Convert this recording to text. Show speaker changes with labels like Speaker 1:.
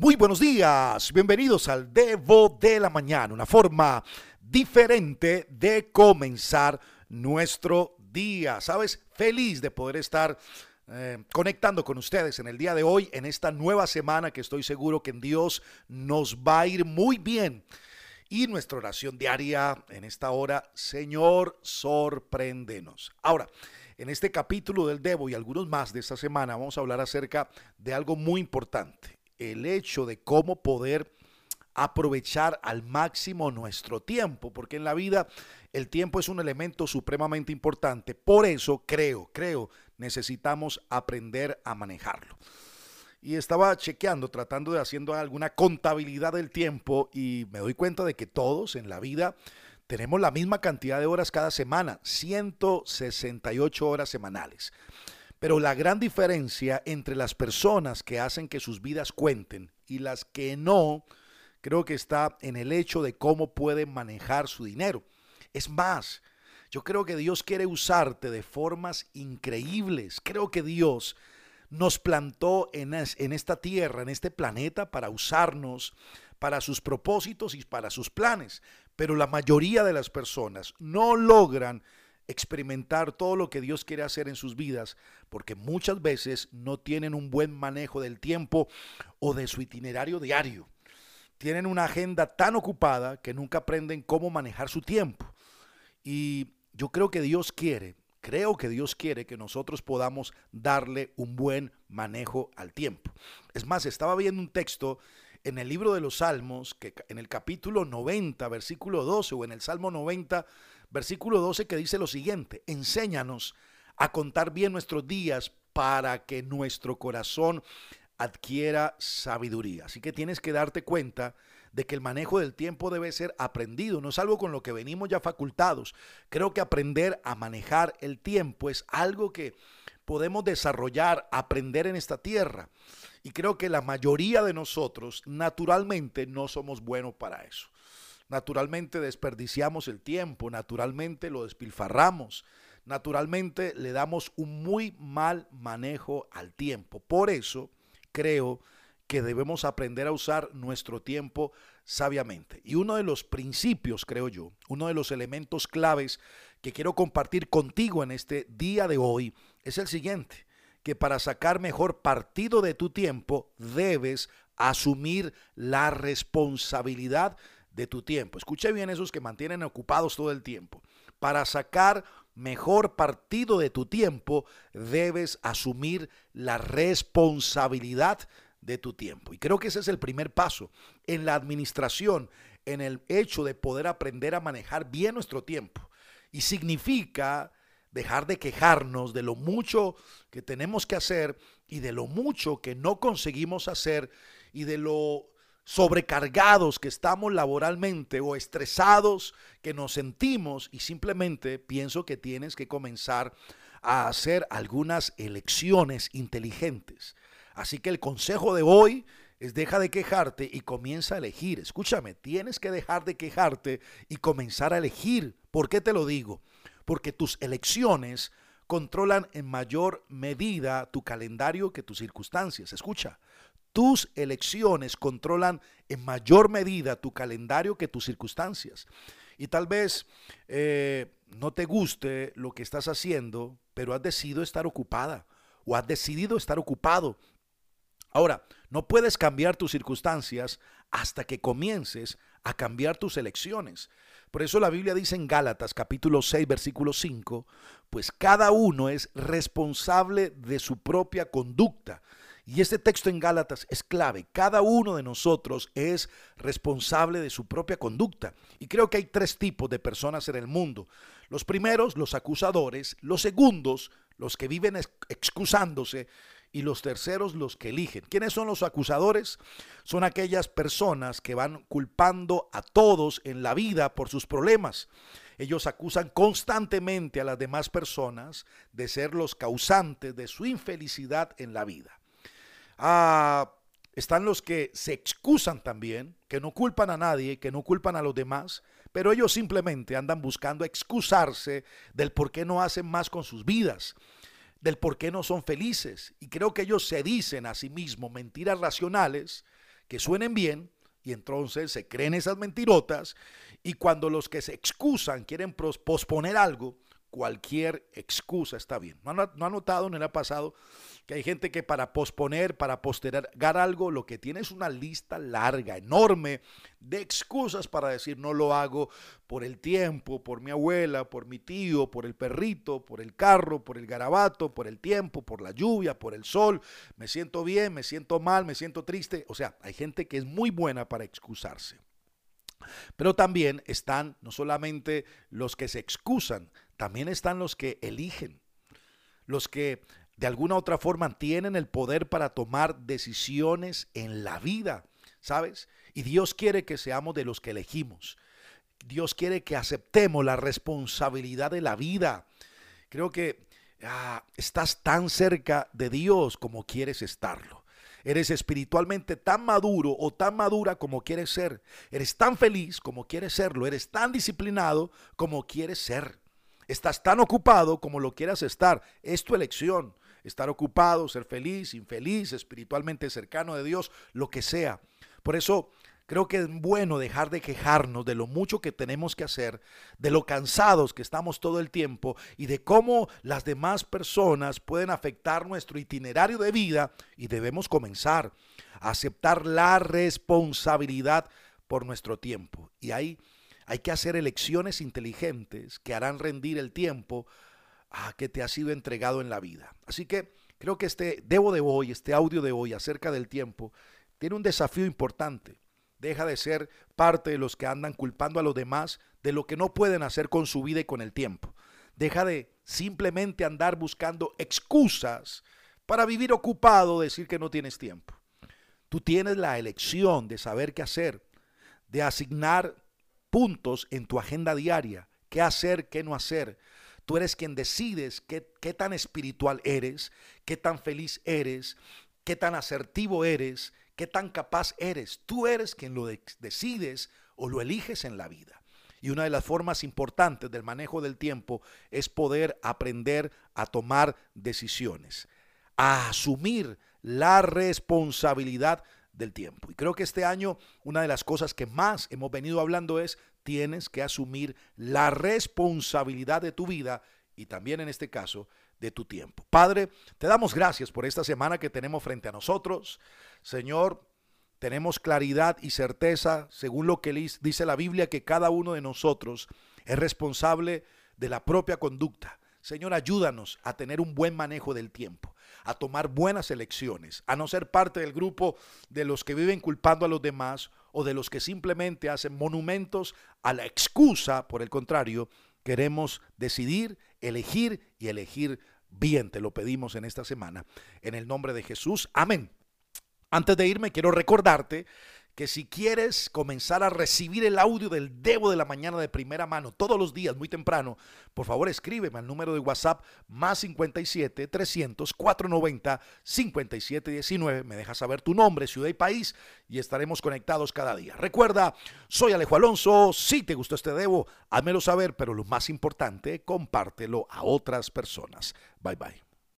Speaker 1: Muy buenos días, bienvenidos al Devo de la Mañana, una forma diferente de comenzar nuestro día. ¿Sabes? Feliz de poder estar eh, conectando con ustedes en el día de hoy, en esta nueva semana que estoy seguro que en Dios nos va a ir muy bien. Y nuestra oración diaria en esta hora, Señor, sorpréndenos. Ahora, en este capítulo del Devo y algunos más de esta semana vamos a hablar acerca de algo muy importante, el hecho de cómo poder aprovechar al máximo nuestro tiempo, porque en la vida el tiempo es un elemento supremamente importante. Por eso creo, creo, necesitamos aprender a manejarlo. Y estaba chequeando, tratando de haciendo alguna contabilidad del tiempo y me doy cuenta de que todos en la vida tenemos la misma cantidad de horas cada semana, 168 horas semanales. Pero la gran diferencia entre las personas que hacen que sus vidas cuenten y las que no, creo que está en el hecho de cómo pueden manejar su dinero. Es más, yo creo que Dios quiere usarte de formas increíbles. Creo que Dios nos plantó en, en esta tierra, en este planeta, para usarnos para sus propósitos y para sus planes pero la mayoría de las personas no logran experimentar todo lo que Dios quiere hacer en sus vidas porque muchas veces no tienen un buen manejo del tiempo o de su itinerario diario. Tienen una agenda tan ocupada que nunca aprenden cómo manejar su tiempo. Y yo creo que Dios quiere, creo que Dios quiere que nosotros podamos darle un buen manejo al tiempo. Es más, estaba viendo un texto en el libro de los Salmos, que en el capítulo 90, versículo 12, o en el Salmo 90, versículo 12, que dice lo siguiente, enséñanos a contar bien nuestros días para que nuestro corazón adquiera sabiduría. Así que tienes que darte cuenta de que el manejo del tiempo debe ser aprendido, no es algo con lo que venimos ya facultados. Creo que aprender a manejar el tiempo es algo que podemos desarrollar, aprender en esta tierra. Y creo que la mayoría de nosotros naturalmente no somos buenos para eso. Naturalmente desperdiciamos el tiempo, naturalmente lo despilfarramos, naturalmente le damos un muy mal manejo al tiempo. Por eso creo que debemos aprender a usar nuestro tiempo sabiamente. Y uno de los principios, creo yo, uno de los elementos claves que quiero compartir contigo en este día de hoy es el siguiente que para sacar mejor partido de tu tiempo debes asumir la responsabilidad de tu tiempo. Escuche bien esos que mantienen ocupados todo el tiempo. Para sacar mejor partido de tu tiempo debes asumir la responsabilidad de tu tiempo. Y creo que ese es el primer paso en la administración, en el hecho de poder aprender a manejar bien nuestro tiempo. Y significa dejar de quejarnos de lo mucho que tenemos que hacer y de lo mucho que no conseguimos hacer y de lo sobrecargados que estamos laboralmente o estresados que nos sentimos y simplemente pienso que tienes que comenzar a hacer algunas elecciones inteligentes. Así que el consejo de hoy es deja de quejarte y comienza a elegir. Escúchame, tienes que dejar de quejarte y comenzar a elegir. ¿Por qué te lo digo? porque tus elecciones controlan en mayor medida tu calendario que tus circunstancias. Escucha, tus elecciones controlan en mayor medida tu calendario que tus circunstancias. Y tal vez eh, no te guste lo que estás haciendo, pero has decidido estar ocupada o has decidido estar ocupado. Ahora, no puedes cambiar tus circunstancias hasta que comiences a cambiar tus elecciones. Por eso la Biblia dice en Gálatas capítulo 6 versículo 5, pues cada uno es responsable de su propia conducta. Y este texto en Gálatas es clave. Cada uno de nosotros es responsable de su propia conducta. Y creo que hay tres tipos de personas en el mundo. Los primeros, los acusadores. Los segundos, los que viven excusándose y los terceros los que eligen. ¿Quiénes son los acusadores? Son aquellas personas que van culpando a todos en la vida por sus problemas. Ellos acusan constantemente a las demás personas de ser los causantes de su infelicidad en la vida. Ah, están los que se excusan también, que no culpan a nadie, que no culpan a los demás, pero ellos simplemente andan buscando excusarse del por qué no hacen más con sus vidas del por qué no son felices. Y creo que ellos se dicen a sí mismos mentiras racionales que suenen bien y entonces se creen esas mentirotas y cuando los que se excusan quieren posponer algo, cualquier excusa está bien. ¿No ha, notado, no le ha pasado que hay gente que para posponer, para postergar algo, lo que tiene es una lista larga, enorme de excusas para decir no lo hago por el tiempo, por mi abuela, por mi tío, por el perrito, por el carro, por el garabato, por el tiempo, por la lluvia, por el sol, me siento bien, me siento mal, me siento triste. O sea, hay gente que es muy buena para excusarse. Pero también están no solamente los que se excusan, también están los que eligen, los que de alguna u otra forma tienen el poder para tomar decisiones en la vida, ¿sabes? Y Dios quiere que seamos de los que elegimos. Dios quiere que aceptemos la responsabilidad de la vida. Creo que ah, estás tan cerca de Dios como quieres estarlo. Eres espiritualmente tan maduro o tan madura como quieres ser. Eres tan feliz como quieres serlo. Eres tan disciplinado como quieres ser. Estás tan ocupado como lo quieras estar. Es tu elección. Estar ocupado, ser feliz, infeliz, espiritualmente cercano de Dios, lo que sea. Por eso creo que es bueno dejar de quejarnos de lo mucho que tenemos que hacer, de lo cansados que estamos todo el tiempo y de cómo las demás personas pueden afectar nuestro itinerario de vida y debemos comenzar a aceptar la responsabilidad por nuestro tiempo. Y ahí hay que hacer elecciones inteligentes que harán rendir el tiempo a que te ha sido entregado en la vida. Así que creo que este debo de hoy, este audio de hoy acerca del tiempo, tiene un desafío importante. Deja de ser parte de los que andan culpando a los demás de lo que no pueden hacer con su vida y con el tiempo. Deja de simplemente andar buscando excusas para vivir ocupado, decir que no tienes tiempo. Tú tienes la elección de saber qué hacer, de asignar puntos en tu agenda diaria, qué hacer, qué no hacer. Tú eres quien decides qué, tan espiritual eres, qué tan feliz eres, qué tan asertivo eres, qué tan capaz eres. Tú eres quien lo decides o lo eliges en la vida. Y una de las formas importantes del manejo del tiempo es poder aprender a tomar decisiones, a asumir la responsabilidad del tiempo. Y creo que este año una de las cosas que más hemos venido hablando es tienes que asumir la responsabilidad de tu vida y también en este caso de tu tiempo. Padre, te damos gracias por esta semana que tenemos frente a nosotros. Señor, tenemos claridad y certeza, según lo que dice la Biblia, que cada uno de nosotros es responsable de la propia conducta. Señor, ayúdanos a tener un buen manejo del tiempo a tomar buenas elecciones, a no ser parte del grupo de los que viven culpando a los demás o de los que simplemente hacen monumentos a la excusa. Por el contrario, queremos decidir, elegir y elegir bien. Te lo pedimos en esta semana. En el nombre de Jesús. Amén. Antes de irme, quiero recordarte que si quieres comenzar a recibir el audio del Debo de la mañana de primera mano todos los días, muy temprano, por favor escríbeme al número de WhatsApp más 57 300 490 57 19. Me dejas saber tu nombre, ciudad y país y estaremos conectados cada día. Recuerda, soy Alejo Alonso. Si te gustó este Debo, házmelo saber, pero lo más importante, compártelo a otras personas. Bye bye.